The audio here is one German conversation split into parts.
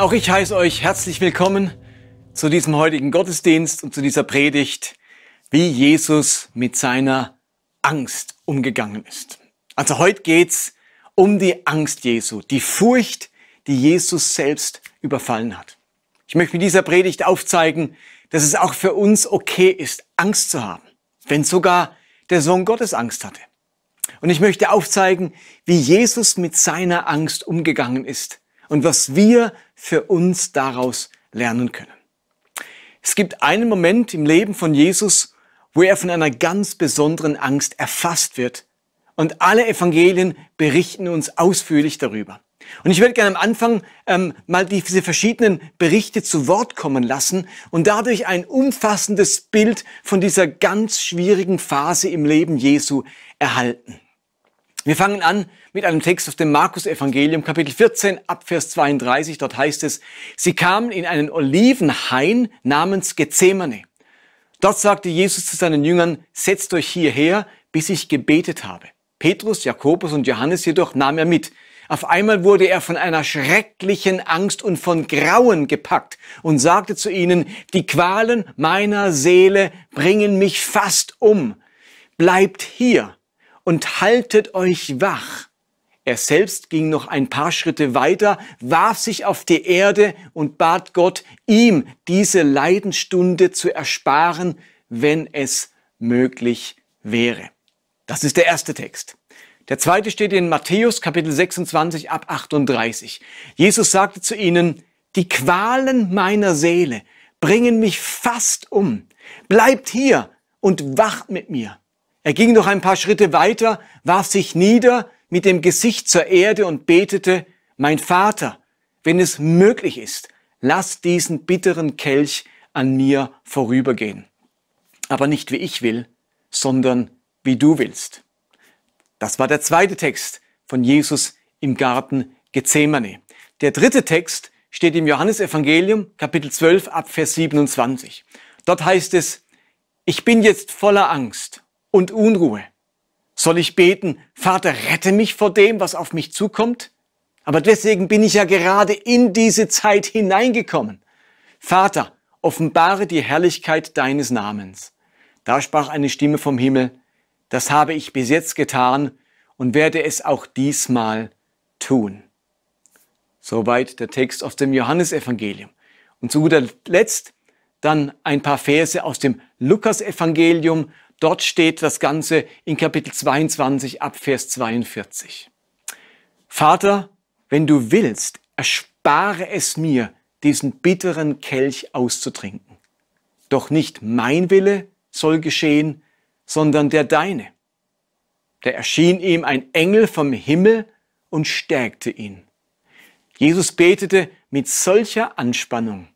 Auch ich heiße euch herzlich willkommen zu diesem heutigen Gottesdienst und zu dieser Predigt, wie Jesus mit seiner Angst umgegangen ist. Also heute geht's um die Angst Jesu, die Furcht, die Jesus selbst überfallen hat. Ich möchte mit dieser Predigt aufzeigen, dass es auch für uns okay ist, Angst zu haben, wenn sogar der Sohn Gottes Angst hatte. Und ich möchte aufzeigen, wie Jesus mit seiner Angst umgegangen ist und was wir für uns daraus lernen können. Es gibt einen Moment im Leben von Jesus, wo er von einer ganz besonderen Angst erfasst wird. Und alle Evangelien berichten uns ausführlich darüber. Und ich würde gerne am Anfang ähm, mal diese verschiedenen Berichte zu Wort kommen lassen und dadurch ein umfassendes Bild von dieser ganz schwierigen Phase im Leben Jesu erhalten. Wir fangen an mit einem Text aus dem Markus-Evangelium, Kapitel 14, Abvers 32. Dort heißt es, sie kamen in einen Olivenhain namens Gethsemane. Dort sagte Jesus zu seinen Jüngern, setzt euch hierher, bis ich gebetet habe. Petrus, Jakobus und Johannes jedoch nahm er mit. Auf einmal wurde er von einer schrecklichen Angst und von Grauen gepackt und sagte zu ihnen, die Qualen meiner Seele bringen mich fast um. Bleibt hier und haltet euch wach. Er selbst ging noch ein paar Schritte weiter, warf sich auf die Erde und bat Gott, ihm diese Leidensstunde zu ersparen, wenn es möglich wäre. Das ist der erste Text. Der zweite steht in Matthäus Kapitel 26 ab 38. Jesus sagte zu ihnen, die Qualen meiner Seele bringen mich fast um. Bleibt hier und wacht mit mir. Er ging noch ein paar Schritte weiter, warf sich nieder mit dem Gesicht zur Erde und betete, mein Vater, wenn es möglich ist, lass diesen bitteren Kelch an mir vorübergehen. Aber nicht wie ich will, sondern wie du willst. Das war der zweite Text von Jesus im Garten Gethsemane. Der dritte Text steht im Johannesevangelium, Kapitel 12, ab Vers 27. Dort heißt es, ich bin jetzt voller Angst und Unruhe. Soll ich beten, Vater, rette mich vor dem, was auf mich zukommt? Aber deswegen bin ich ja gerade in diese Zeit hineingekommen. Vater, offenbare die Herrlichkeit deines Namens. Da sprach eine Stimme vom Himmel, das habe ich bis jetzt getan und werde es auch diesmal tun. Soweit der Text aus dem Johannesevangelium. Und zu guter Letzt dann ein paar Verse aus dem Lukasevangelium, Dort steht das Ganze in Kapitel 22 ab Vers 42. Vater, wenn du willst, erspare es mir, diesen bitteren Kelch auszutrinken. Doch nicht mein Wille soll geschehen, sondern der deine. Da erschien ihm ein Engel vom Himmel und stärkte ihn. Jesus betete mit solcher Anspannung,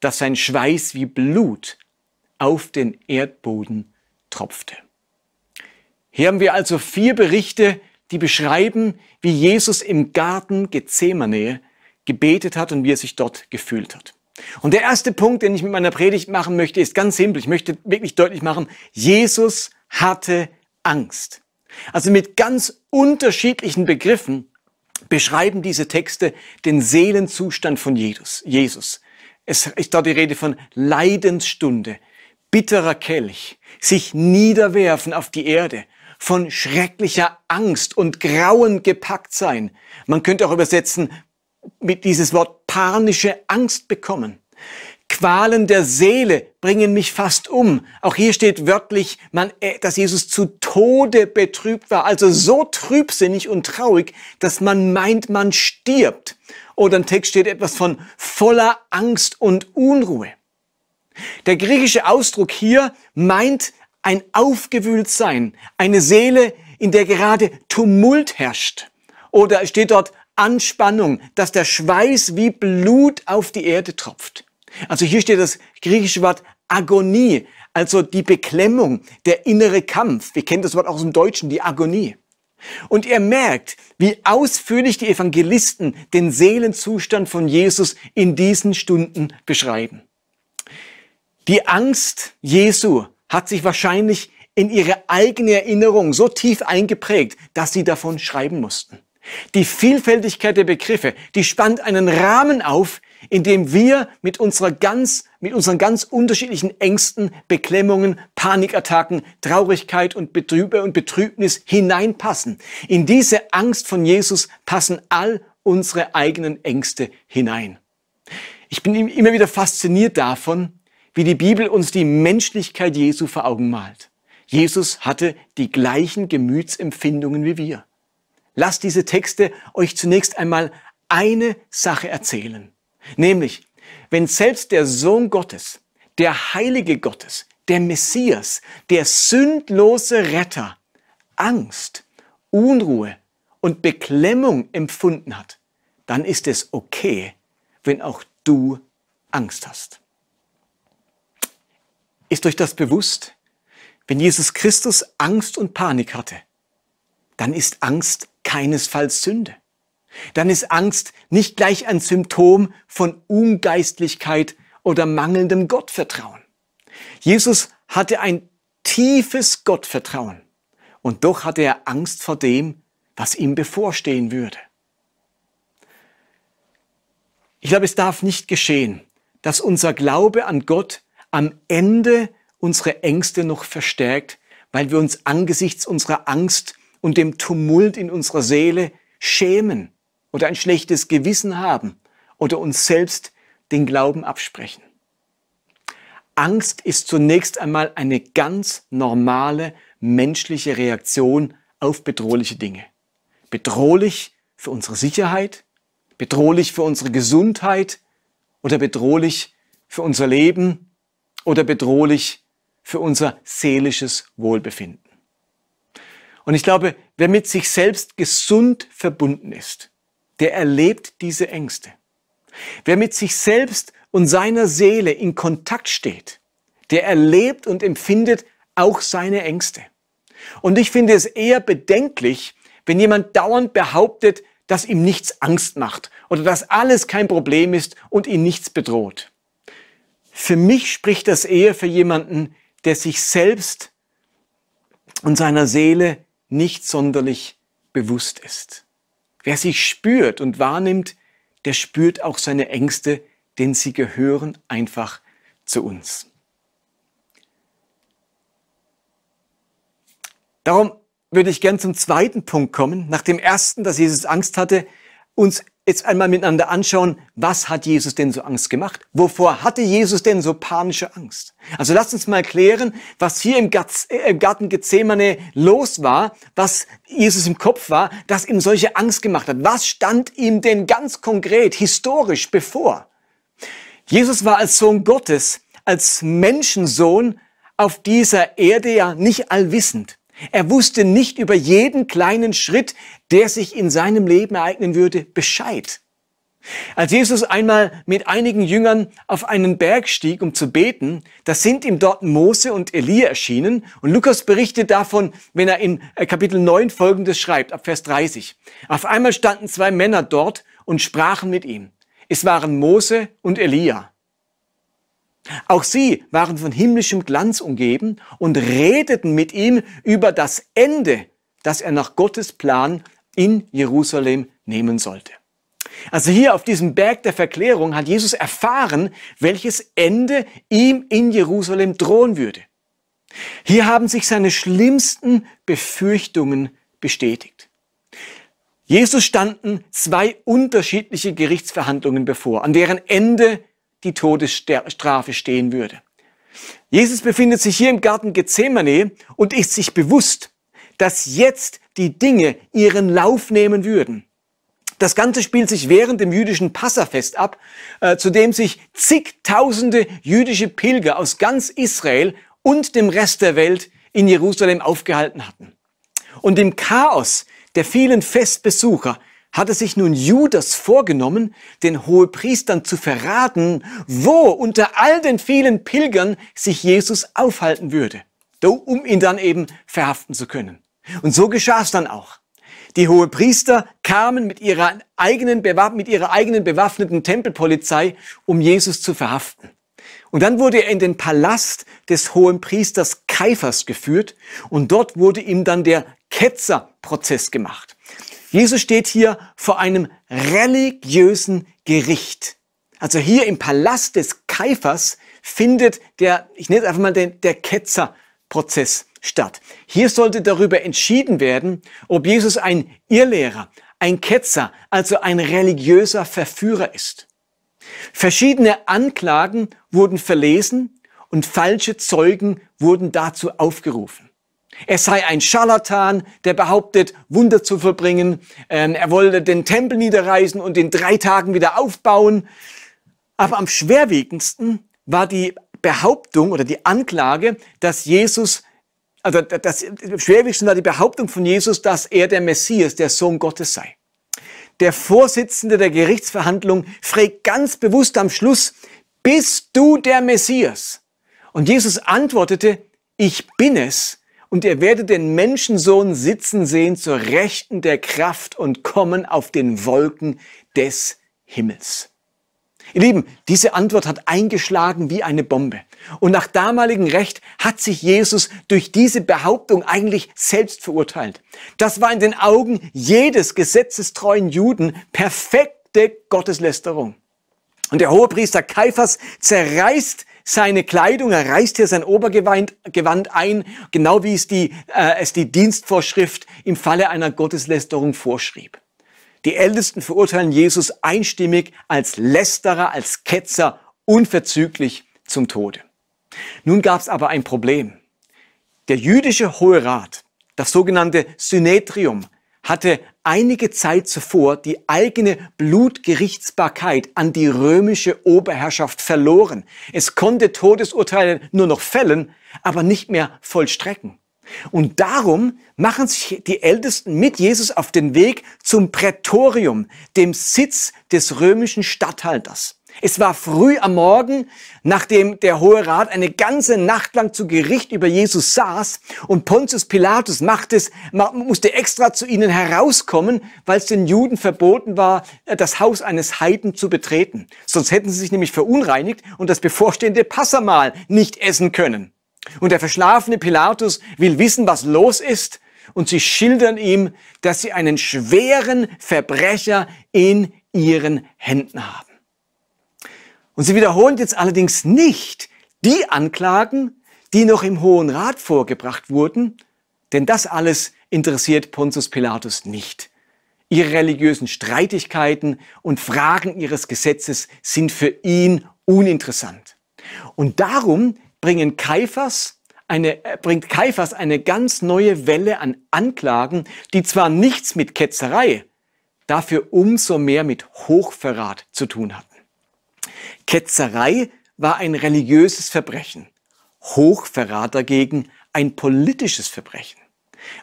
dass sein Schweiß wie Blut auf den Erdboden tropfte. Hier haben wir also vier Berichte, die beschreiben, wie Jesus im Garten Gethsemane gebetet hat und wie er sich dort gefühlt hat. Und der erste Punkt, den ich mit meiner Predigt machen möchte, ist ganz simpel. Ich möchte wirklich deutlich machen, Jesus hatte Angst. Also mit ganz unterschiedlichen Begriffen beschreiben diese Texte den Seelenzustand von Jesus. Jesus. Es ist dort die Rede von Leidensstunde, bitterer Kelch, sich niederwerfen auf die Erde, von schrecklicher Angst und Grauen gepackt sein. Man könnte auch übersetzen mit dieses Wort panische Angst bekommen. Qualen der Seele bringen mich fast um. Auch hier steht wörtlich, man, äh, dass Jesus zu Tode betrübt war, also so trübsinnig und traurig, dass man meint, man stirbt. Oder im Text steht etwas von voller Angst und Unruhe. Der griechische Ausdruck hier meint ein Aufgewühltsein, eine Seele, in der gerade Tumult herrscht. Oder es steht dort Anspannung, dass der Schweiß wie Blut auf die Erde tropft. Also hier steht das griechische Wort Agonie, also die Beklemmung, der innere Kampf. Wir kennen das Wort auch aus dem Deutschen, die Agonie. Und ihr merkt, wie ausführlich die Evangelisten den Seelenzustand von Jesus in diesen Stunden beschreiben. Die Angst Jesu hat sich wahrscheinlich in ihre eigene Erinnerung so tief eingeprägt, dass sie davon schreiben mussten. Die Vielfältigkeit der Begriffe, die spannt einen Rahmen auf, in dem wir mit, unserer ganz, mit unseren ganz unterschiedlichen Ängsten, Beklemmungen, Panikattacken, Traurigkeit und, Betrübe und Betrübnis hineinpassen. In diese Angst von Jesus passen all unsere eigenen Ängste hinein. Ich bin immer wieder fasziniert davon, wie die Bibel uns die Menschlichkeit Jesu vor Augen malt. Jesus hatte die gleichen Gemütsempfindungen wie wir. Lasst diese Texte euch zunächst einmal eine Sache erzählen. Nämlich, wenn selbst der Sohn Gottes, der Heilige Gottes, der Messias, der sündlose Retter Angst, Unruhe und Beklemmung empfunden hat, dann ist es okay, wenn auch du Angst hast. Ist euch das bewusst? Wenn Jesus Christus Angst und Panik hatte, dann ist Angst keinesfalls Sünde. Dann ist Angst nicht gleich ein Symptom von Ungeistlichkeit oder mangelndem Gottvertrauen. Jesus hatte ein tiefes Gottvertrauen und doch hatte er Angst vor dem, was ihm bevorstehen würde. Ich glaube, es darf nicht geschehen, dass unser Glaube an Gott am Ende unsere Ängste noch verstärkt, weil wir uns angesichts unserer Angst und dem Tumult in unserer Seele schämen oder ein schlechtes Gewissen haben oder uns selbst den Glauben absprechen. Angst ist zunächst einmal eine ganz normale menschliche Reaktion auf bedrohliche Dinge. Bedrohlich für unsere Sicherheit, bedrohlich für unsere Gesundheit oder bedrohlich für unser Leben oder bedrohlich für unser seelisches Wohlbefinden. Und ich glaube, wer mit sich selbst gesund verbunden ist, der erlebt diese Ängste. Wer mit sich selbst und seiner Seele in Kontakt steht, der erlebt und empfindet auch seine Ängste. Und ich finde es eher bedenklich, wenn jemand dauernd behauptet, dass ihm nichts Angst macht oder dass alles kein Problem ist und ihn nichts bedroht. Für mich spricht das eher für jemanden, der sich selbst und seiner Seele nicht sonderlich bewusst ist. Wer sich spürt und wahrnimmt, der spürt auch seine Ängste, denn sie gehören einfach zu uns. Darum würde ich gern zum zweiten Punkt kommen. Nach dem ersten, dass Jesus Angst hatte, uns jetzt einmal miteinander anschauen, was hat Jesus denn so Angst gemacht? Wovor hatte Jesus denn so panische Angst? Also lasst uns mal klären, was hier im äh, Garten Gethsemane los war, was Jesus im Kopf war, das ihm solche Angst gemacht hat. Was stand ihm denn ganz konkret, historisch bevor? Jesus war als Sohn Gottes, als Menschensohn auf dieser Erde ja nicht allwissend. Er wusste nicht über jeden kleinen Schritt, der sich in seinem Leben ereignen würde, Bescheid. Als Jesus einmal mit einigen Jüngern auf einen Berg stieg, um zu beten, da sind ihm dort Mose und Elia erschienen. Und Lukas berichtet davon, wenn er in äh, Kapitel 9 folgendes schreibt, ab Vers 30. Auf einmal standen zwei Männer dort und sprachen mit ihm. Es waren Mose und Elia. Auch sie waren von himmlischem Glanz umgeben und redeten mit ihm über das Ende, das er nach Gottes Plan in Jerusalem nehmen sollte. Also hier auf diesem Berg der Verklärung hat Jesus erfahren, welches Ende ihm in Jerusalem drohen würde. Hier haben sich seine schlimmsten Befürchtungen bestätigt. Jesus standen zwei unterschiedliche Gerichtsverhandlungen bevor, an deren Ende die Todesstrafe stehen würde. Jesus befindet sich hier im Garten Gethsemane und ist sich bewusst, dass jetzt die Dinge ihren Lauf nehmen würden. Das Ganze spielt sich während dem jüdischen Passafest ab, äh, zu dem sich zigtausende jüdische Pilger aus ganz Israel und dem Rest der Welt in Jerusalem aufgehalten hatten. Und im Chaos der vielen Festbesucher hatte sich nun Judas vorgenommen, den Hohepriestern zu verraten, wo unter all den vielen Pilgern sich Jesus aufhalten würde, um ihn dann eben verhaften zu können. Und so geschah es dann auch. Die Hohepriester kamen mit ihrer eigenen, mit ihrer eigenen bewaffneten Tempelpolizei, um Jesus zu verhaften. Und dann wurde er in den Palast des Hohenpriesters Kaiphas geführt und dort wurde ihm dann der Ketzerprozess gemacht. Jesus steht hier vor einem religiösen Gericht. Also hier im Palast des Kaifers findet der, ich nenne es einfach mal den, der Ketzerprozess statt. Hier sollte darüber entschieden werden, ob Jesus ein Irrlehrer, ein Ketzer, also ein religiöser Verführer ist. Verschiedene Anklagen wurden verlesen und falsche Zeugen wurden dazu aufgerufen. Er sei ein Scharlatan, der behauptet, Wunder zu verbringen. Ähm, er wolle den Tempel niederreißen und in drei Tagen wieder aufbauen. Aber am schwerwiegendsten war die Behauptung oder die Anklage, dass Jesus, also das schwerwiegendste war die Behauptung von Jesus, dass er der Messias, der Sohn Gottes sei. Der Vorsitzende der Gerichtsverhandlung fragt ganz bewusst am Schluss, bist du der Messias? Und Jesus antwortete, ich bin es, und ihr werdet den Menschensohn sitzen sehen zur Rechten der Kraft und kommen auf den Wolken des Himmels. Ihr Lieben, diese Antwort hat eingeschlagen wie eine Bombe. Und nach damaligem Recht hat sich Jesus durch diese Behauptung eigentlich selbst verurteilt. Das war in den Augen jedes gesetzestreuen Juden perfekte Gotteslästerung. Und der Hohepriester Kaiphas zerreißt seine Kleidung, er reißt hier sein Obergewand Gewand ein, genau wie es die, äh, es die Dienstvorschrift im Falle einer Gotteslästerung vorschrieb. Die Ältesten verurteilen Jesus einstimmig als Lästerer, als Ketzer, unverzüglich zum Tode. Nun gab es aber ein Problem. Der jüdische Hohe Rat, das sogenannte Synedrium, hatte einige Zeit zuvor die eigene Blutgerichtsbarkeit an die römische Oberherrschaft verloren. Es konnte Todesurteile nur noch fällen, aber nicht mehr vollstrecken. Und darum machen sich die Ältesten mit Jesus auf den Weg zum Prätorium, dem Sitz des römischen Statthalters. Es war früh am Morgen, nachdem der Hohe Rat eine ganze Nacht lang zu Gericht über Jesus saß und Pontius Pilatus machte es, musste extra zu ihnen herauskommen, weil es den Juden verboten war, das Haus eines Heiden zu betreten. Sonst hätten sie sich nämlich verunreinigt und das bevorstehende Passamahl nicht essen können. Und der verschlafene Pilatus will wissen, was los ist, und sie schildern ihm, dass sie einen schweren Verbrecher in ihren Händen haben. Und sie wiederholen jetzt allerdings nicht die Anklagen, die noch im Hohen Rat vorgebracht wurden, denn das alles interessiert Pontius Pilatus nicht. Ihre religiösen Streitigkeiten und Fragen ihres Gesetzes sind für ihn uninteressant. Und darum bringen Kaiphas eine, äh, bringt Kaiphas eine ganz neue Welle an Anklagen, die zwar nichts mit Ketzerei, dafür umso mehr mit Hochverrat zu tun hatten. Ketzerei war ein religiöses Verbrechen, Hochverrat dagegen ein politisches Verbrechen.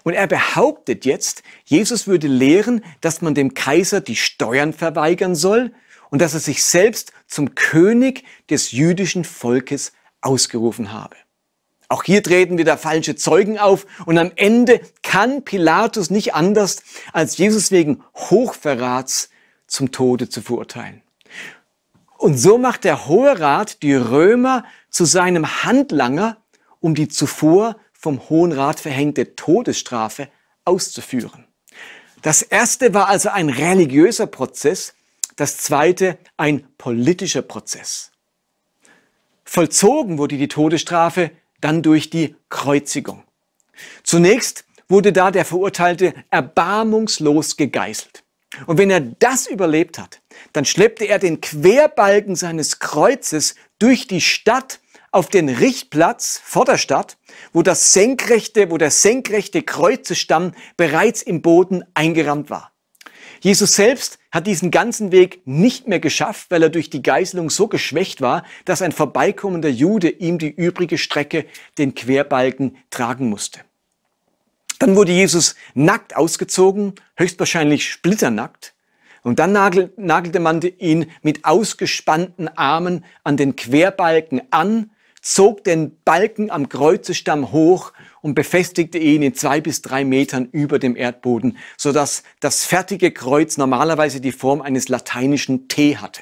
Und er behauptet jetzt, Jesus würde lehren, dass man dem Kaiser die Steuern verweigern soll und dass er sich selbst zum König des jüdischen Volkes ausgerufen habe. Auch hier treten wieder falsche Zeugen auf und am Ende kann Pilatus nicht anders, als Jesus wegen Hochverrats zum Tode zu verurteilen. Und so macht der Hohe Rat die Römer zu seinem Handlanger, um die zuvor vom Hohen Rat verhängte Todesstrafe auszuführen. Das erste war also ein religiöser Prozess, das zweite ein politischer Prozess. Vollzogen wurde die Todesstrafe dann durch die Kreuzigung. Zunächst wurde da der Verurteilte erbarmungslos gegeißelt. Und wenn er das überlebt hat, dann schleppte er den Querbalken seines Kreuzes durch die Stadt auf den Richtplatz vor der Stadt, wo das senkrechte, wo der senkrechte Kreuzestamm bereits im Boden eingerammt war. Jesus selbst hat diesen ganzen Weg nicht mehr geschafft, weil er durch die Geißelung so geschwächt war, dass ein vorbeikommender Jude ihm die übrige Strecke, den Querbalken, tragen musste. Dann wurde Jesus nackt ausgezogen, höchstwahrscheinlich splitternackt. Und dann nagelte man ihn mit ausgespannten Armen an den Querbalken an, zog den Balken am Kreuzestamm hoch und befestigte ihn in zwei bis drei Metern über dem Erdboden, sodass das fertige Kreuz normalerweise die Form eines lateinischen T hatte.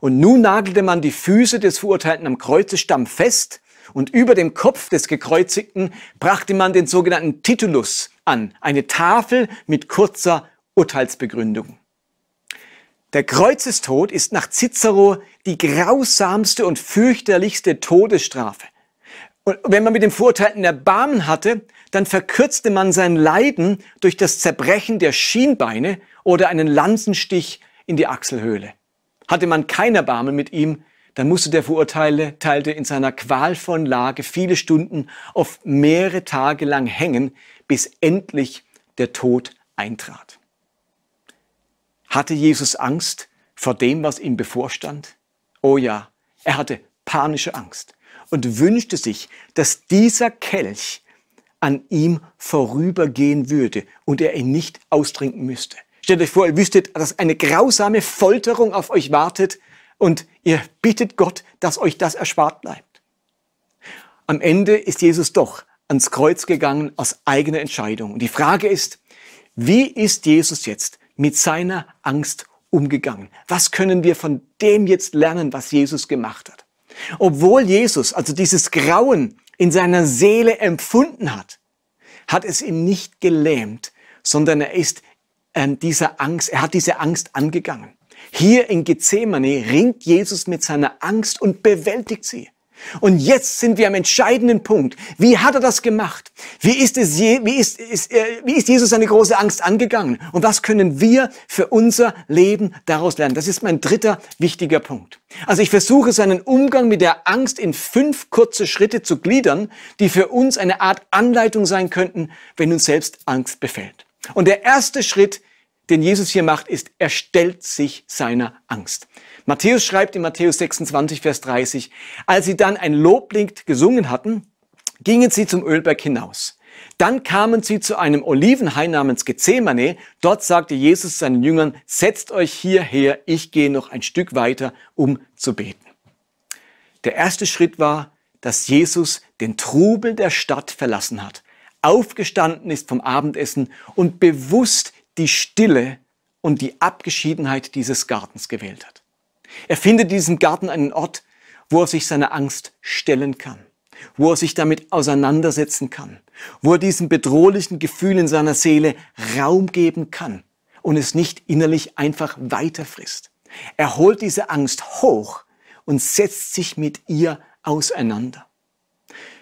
Und nun nagelte man die Füße des Verurteilten am Kreuzestamm fest und über dem Kopf des Gekreuzigten brachte man den sogenannten Titulus an, eine Tafel mit kurzer Urteilsbegründung. Der Kreuzestod ist nach Cicero die grausamste und fürchterlichste Todesstrafe. Und wenn man mit dem Verurteilten Erbarmen hatte, dann verkürzte man sein Leiden durch das Zerbrechen der Schienbeine oder einen Lanzenstich in die Achselhöhle. Hatte man kein Erbarmen mit ihm, dann musste der Verurteilte in seiner qualvollen Lage viele Stunden, oft mehrere Tage lang hängen, bis endlich der Tod eintrat. Hatte Jesus Angst vor dem, was ihm bevorstand? Oh ja, er hatte panische Angst und wünschte sich, dass dieser Kelch an ihm vorübergehen würde und er ihn nicht austrinken müsste. Stellt euch vor, ihr wüsstet, dass eine grausame Folterung auf euch wartet und ihr bittet Gott, dass euch das erspart bleibt. Am Ende ist Jesus doch ans Kreuz gegangen aus eigener Entscheidung. Und die Frage ist, wie ist Jesus jetzt mit seiner Angst umgegangen? Was können wir von dem jetzt lernen, was Jesus gemacht hat? Obwohl Jesus also dieses Grauen in seiner Seele empfunden hat, hat es ihn nicht gelähmt, sondern er ist äh, dieser Angst, er hat diese Angst angegangen. Hier in Gethsemane ringt Jesus mit seiner Angst und bewältigt sie. Und jetzt sind wir am entscheidenden Punkt. Wie hat er das gemacht? Wie ist, es je, wie, ist, ist, äh, wie ist Jesus seine große Angst angegangen? Und was können wir für unser Leben daraus lernen? Das ist mein dritter wichtiger Punkt. Also ich versuche seinen Umgang mit der Angst in fünf kurze Schritte zu gliedern, die für uns eine Art Anleitung sein könnten, wenn uns selbst Angst befällt. Und der erste Schritt, den Jesus hier macht, ist, er stellt sich seiner Angst. Matthäus schreibt in Matthäus 26, Vers 30, als sie dann ein Loblied gesungen hatten, gingen sie zum Ölberg hinaus. Dann kamen sie zu einem Olivenhain namens Gethsemane. Dort sagte Jesus seinen Jüngern, setzt euch hierher, ich gehe noch ein Stück weiter, um zu beten. Der erste Schritt war, dass Jesus den Trubel der Stadt verlassen hat, aufgestanden ist vom Abendessen und bewusst die Stille und die Abgeschiedenheit dieses Gartens gewählt hat. Er findet in diesem Garten einen Ort, wo er sich seiner Angst stellen kann, wo er sich damit auseinandersetzen kann, wo er diesem bedrohlichen Gefühl in seiner Seele Raum geben kann und es nicht innerlich einfach weiterfrisst. Er holt diese Angst hoch und setzt sich mit ihr auseinander.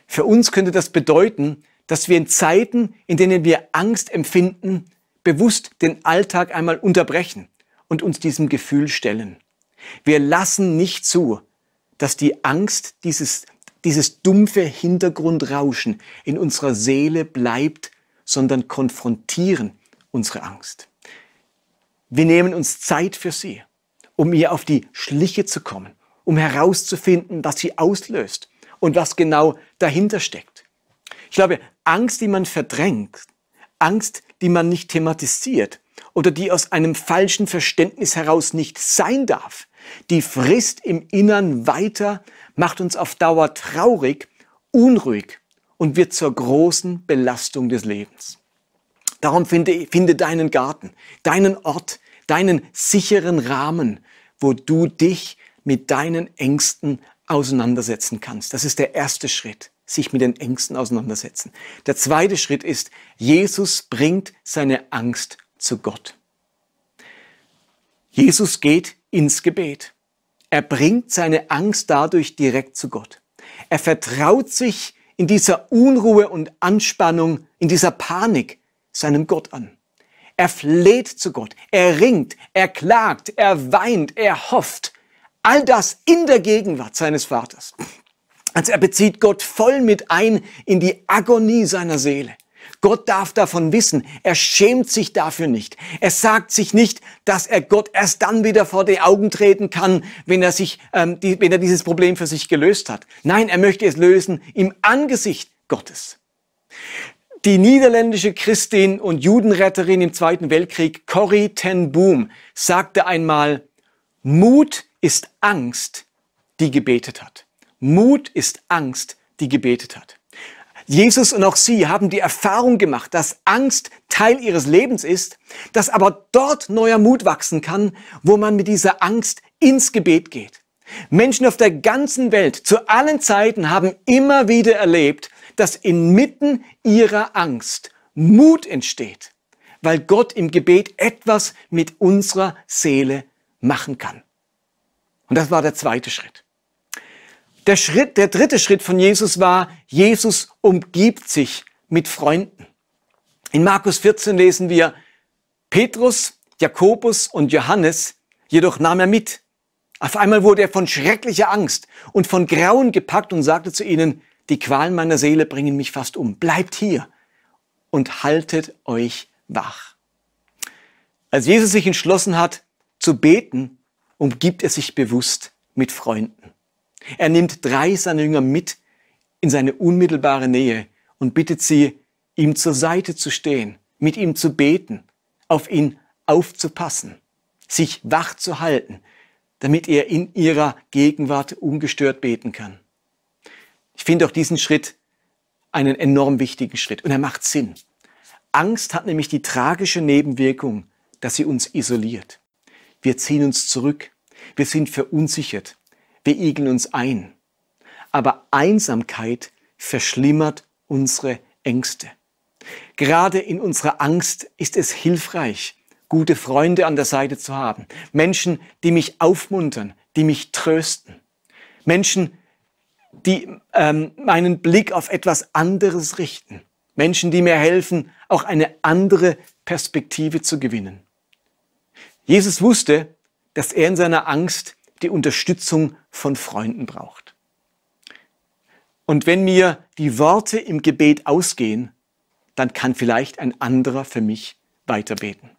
Für uns könnte das bedeuten, dass wir in Zeiten, in denen wir Angst empfinden, bewusst den Alltag einmal unterbrechen und uns diesem Gefühl stellen. Wir lassen nicht zu, dass die Angst, dieses, dieses dumpfe Hintergrundrauschen in unserer Seele bleibt, sondern konfrontieren unsere Angst. Wir nehmen uns Zeit für sie, um ihr auf die Schliche zu kommen, um herauszufinden, was sie auslöst und was genau dahinter steckt. Ich glaube, Angst, die man verdrängt, Angst, die man nicht thematisiert oder die aus einem falschen Verständnis heraus nicht sein darf, die frisst im Innern weiter, macht uns auf Dauer traurig, unruhig und wird zur großen Belastung des Lebens. Darum finde, finde deinen Garten, deinen Ort, deinen sicheren Rahmen, wo du dich mit deinen Ängsten auseinandersetzen kannst. Das ist der erste Schritt, sich mit den Ängsten auseinandersetzen. Der zweite Schritt ist, Jesus bringt seine Angst zu Gott. Jesus geht ins Gebet. Er bringt seine Angst dadurch direkt zu Gott. Er vertraut sich in dieser Unruhe und Anspannung, in dieser Panik seinem Gott an. Er fleht zu Gott, er ringt, er klagt, er weint, er hofft. All das in der Gegenwart seines Vaters. Also er bezieht Gott voll mit ein in die Agonie seiner Seele. Gott darf davon wissen. Er schämt sich dafür nicht. Er sagt sich nicht, dass er Gott erst dann wieder vor die Augen treten kann, wenn er sich, ähm, die, wenn er dieses Problem für sich gelöst hat. Nein, er möchte es lösen im Angesicht Gottes. Die niederländische Christin und Judenretterin im Zweiten Weltkrieg, Corrie ten Boom, sagte einmal, Mut ist Angst, die gebetet hat. Mut ist Angst, die gebetet hat. Jesus und auch sie haben die Erfahrung gemacht, dass Angst Teil ihres Lebens ist, dass aber dort neuer Mut wachsen kann, wo man mit dieser Angst ins Gebet geht. Menschen auf der ganzen Welt zu allen Zeiten haben immer wieder erlebt, dass inmitten ihrer Angst Mut entsteht, weil Gott im Gebet etwas mit unserer Seele machen kann. Und das war der zweite Schritt. Der Schritt, der dritte Schritt von Jesus war, Jesus umgibt sich mit Freunden. In Markus 14 lesen wir, Petrus, Jakobus und Johannes jedoch nahm er mit. Auf einmal wurde er von schrecklicher Angst und von Grauen gepackt und sagte zu ihnen, die Qualen meiner Seele bringen mich fast um. Bleibt hier und haltet euch wach. Als Jesus sich entschlossen hat zu beten, umgibt er sich bewusst mit Freunden. Er nimmt drei seiner Jünger mit in seine unmittelbare Nähe und bittet sie, ihm zur Seite zu stehen, mit ihm zu beten, auf ihn aufzupassen, sich wach zu halten, damit er in ihrer Gegenwart ungestört beten kann. Ich finde auch diesen Schritt einen enorm wichtigen Schritt und er macht Sinn. Angst hat nämlich die tragische Nebenwirkung, dass sie uns isoliert. Wir ziehen uns zurück, wir sind verunsichert, wir igeln uns ein. Aber Einsamkeit verschlimmert unsere Ängste. Gerade in unserer Angst ist es hilfreich, gute Freunde an der Seite zu haben. Menschen, die mich aufmuntern, die mich trösten. Menschen, die ähm, meinen Blick auf etwas anderes richten. Menschen, die mir helfen, auch eine andere Perspektive zu gewinnen. Jesus wusste, dass er in seiner Angst die Unterstützung von Freunden braucht. Und wenn mir die Worte im Gebet ausgehen, dann kann vielleicht ein anderer für mich weiterbeten.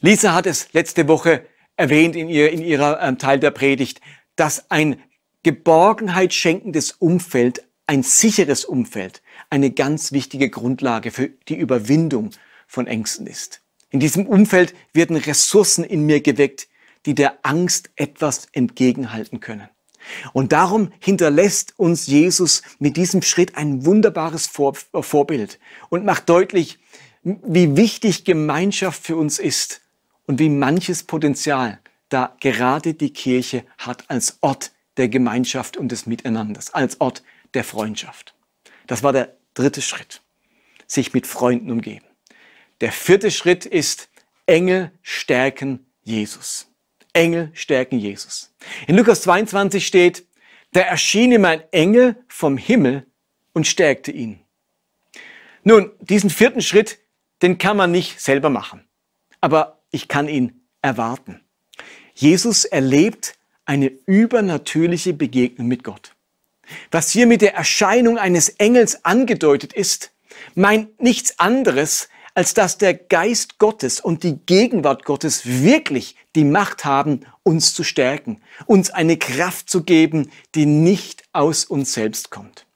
Lisa hat es letzte Woche erwähnt in, ihr, in ihrer ähm, Teil der Predigt, dass ein Geborgenheit schenkendes Umfeld, ein sicheres Umfeld, eine ganz wichtige Grundlage für die Überwindung von Ängsten ist. In diesem Umfeld werden Ressourcen in mir geweckt, die der Angst etwas entgegenhalten können. Und darum hinterlässt uns Jesus mit diesem Schritt ein wunderbares Vor Vorbild und macht deutlich, wie wichtig Gemeinschaft für uns ist und wie manches Potenzial da gerade die Kirche hat als Ort der Gemeinschaft und des Miteinanders, als Ort der Freundschaft. Das war der dritte Schritt, sich mit Freunden umgeben. Der vierte Schritt ist, Engel stärken Jesus. Engel stärken Jesus. In Lukas 22 steht, da erschien ihm ein Engel vom Himmel und stärkte ihn. Nun, diesen vierten Schritt, den kann man nicht selber machen. Aber ich kann ihn erwarten. Jesus erlebt eine übernatürliche Begegnung mit Gott. Was hier mit der Erscheinung eines Engels angedeutet ist, meint nichts anderes, als dass der Geist Gottes und die Gegenwart Gottes wirklich die Macht haben, uns zu stärken, uns eine Kraft zu geben, die nicht aus uns selbst kommt.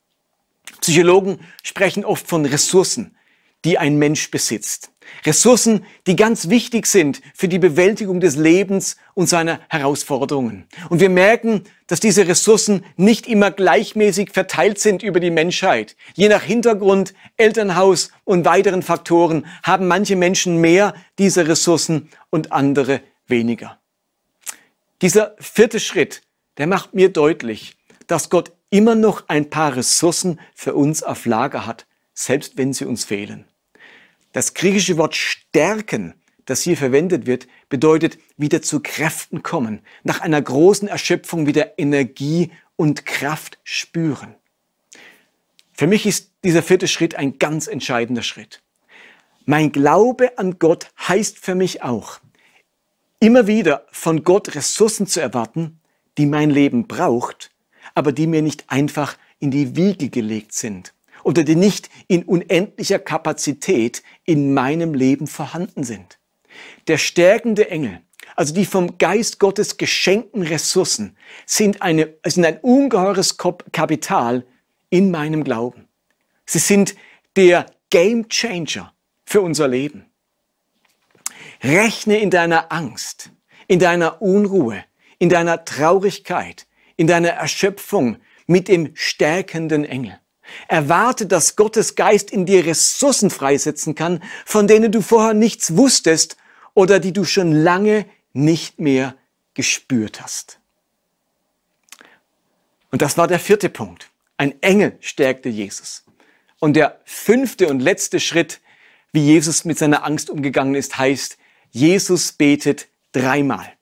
Psychologen sprechen oft von Ressourcen, die ein Mensch besitzt. Ressourcen, die ganz wichtig sind für die Bewältigung des Lebens und seiner Herausforderungen. Und wir merken, dass diese Ressourcen nicht immer gleichmäßig verteilt sind über die Menschheit. Je nach Hintergrund, Elternhaus und weiteren Faktoren haben manche Menschen mehr dieser Ressourcen und andere weniger. Dieser vierte Schritt, der macht mir deutlich, dass Gott immer noch ein paar Ressourcen für uns auf Lager hat, selbst wenn sie uns fehlen. Das griechische Wort stärken, das hier verwendet wird, bedeutet wieder zu Kräften kommen, nach einer großen Erschöpfung wieder Energie und Kraft spüren. Für mich ist dieser vierte Schritt ein ganz entscheidender Schritt. Mein Glaube an Gott heißt für mich auch, immer wieder von Gott Ressourcen zu erwarten, die mein Leben braucht, aber die mir nicht einfach in die Wiege gelegt sind oder die nicht in unendlicher Kapazität in meinem Leben vorhanden sind. Der stärkende Engel, also die vom Geist Gottes geschenkten Ressourcen, sind, eine, sind ein ungeheures Kapital in meinem Glauben. Sie sind der Game Changer für unser Leben. Rechne in deiner Angst, in deiner Unruhe, in deiner Traurigkeit, in deiner Erschöpfung mit dem stärkenden Engel. Erwarte, dass Gottes Geist in dir Ressourcen freisetzen kann, von denen du vorher nichts wusstest oder die du schon lange nicht mehr gespürt hast. Und das war der vierte Punkt. Ein Engel stärkte Jesus. Und der fünfte und letzte Schritt wie Jesus mit seiner Angst umgegangen ist, heißt, Jesus betet dreimal.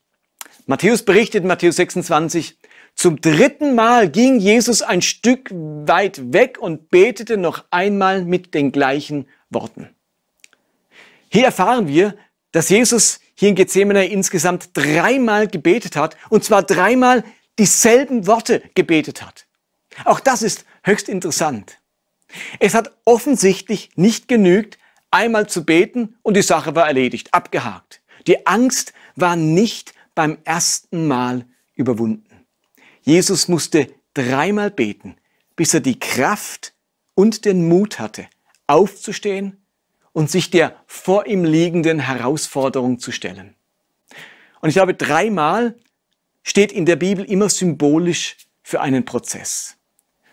Matthäus berichtet in Matthäus 26, zum dritten Mal ging Jesus ein Stück weit weg und betete noch einmal mit den gleichen Worten. Hier erfahren wir, dass Jesus hier in Gethsemane insgesamt dreimal gebetet hat, und zwar dreimal dieselben Worte gebetet hat. Auch das ist höchst interessant. Es hat offensichtlich nicht genügt, einmal zu beten und die Sache war erledigt, abgehakt. Die Angst war nicht beim ersten Mal überwunden. Jesus musste dreimal beten, bis er die Kraft und den Mut hatte, aufzustehen und sich der vor ihm liegenden Herausforderung zu stellen. Und ich glaube, dreimal steht in der Bibel immer symbolisch für einen Prozess,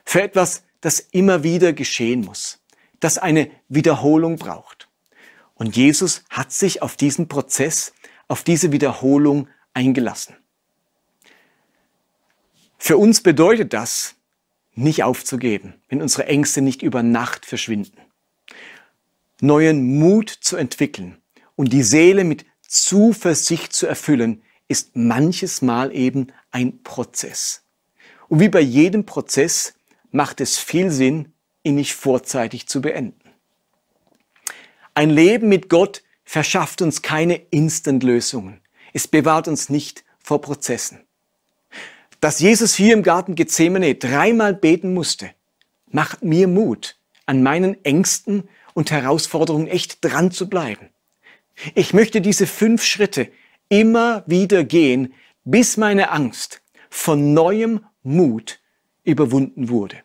für etwas, das immer wieder geschehen muss, das eine Wiederholung braucht. Und Jesus hat sich auf diesen Prozess, auf diese Wiederholung eingelassen. Für uns bedeutet das, nicht aufzugeben, wenn unsere Ängste nicht über Nacht verschwinden. Neuen Mut zu entwickeln und die Seele mit Zuversicht zu erfüllen, ist manches Mal eben ein Prozess. Und wie bei jedem Prozess macht es viel Sinn, ihn nicht vorzeitig zu beenden. Ein Leben mit Gott verschafft uns keine Instant-Lösungen. Es bewahrt uns nicht vor Prozessen. Dass Jesus hier im Garten Gethsemane dreimal beten musste, macht mir Mut, an meinen Ängsten und Herausforderungen echt dran zu bleiben. Ich möchte diese fünf Schritte immer wieder gehen, bis meine Angst von neuem Mut überwunden wurde.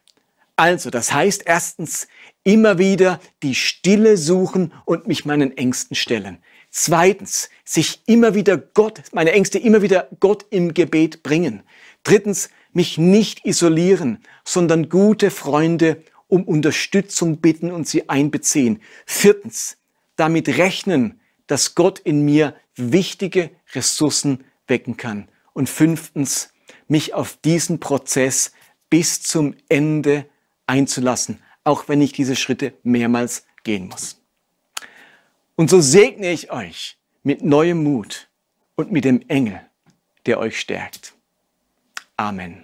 Also, das heißt erstens, immer wieder die Stille suchen und mich meinen Ängsten stellen. Zweitens, sich immer wieder Gott, meine Ängste immer wieder Gott im Gebet bringen. Drittens, mich nicht isolieren, sondern gute Freunde um Unterstützung bitten und sie einbeziehen. Viertens, damit rechnen, dass Gott in mir wichtige Ressourcen wecken kann. Und fünftens, mich auf diesen Prozess bis zum Ende einzulassen, auch wenn ich diese Schritte mehrmals gehen muss. Und so segne ich euch mit neuem Mut und mit dem Engel, der euch stärkt. Amen.